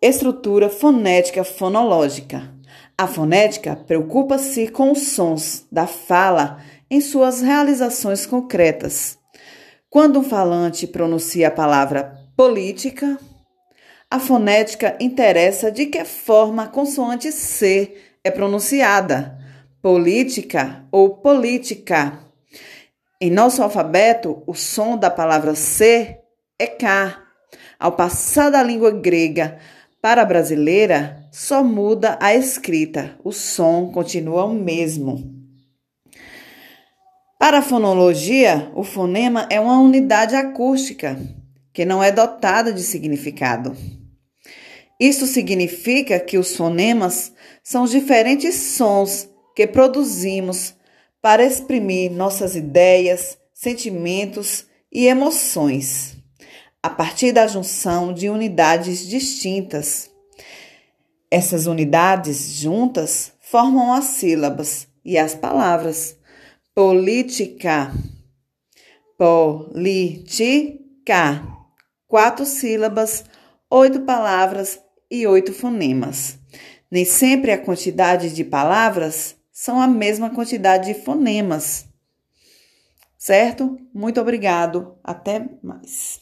Estrutura fonética fonológica. A fonética preocupa-se com os sons da fala em suas realizações concretas. Quando um falante pronuncia a palavra política, a fonética interessa de que forma a consoante C é pronunciada, política ou política. Em nosso alfabeto, o som da palavra C é K. Ao passar da língua grega para a brasileira, só muda a escrita, o som continua o mesmo. Para a fonologia, o fonema é uma unidade acústica que não é dotada de significado. Isto significa que os fonemas são diferentes sons que produzimos para exprimir nossas ideias, sentimentos e emoções, a partir da junção de unidades distintas. Essas unidades juntas formam as sílabas e as palavras. Política, política, quatro sílabas, oito palavras e oito fonemas. Nem sempre a quantidade de palavras são a mesma quantidade de fonemas. Certo? Muito obrigado. Até mais.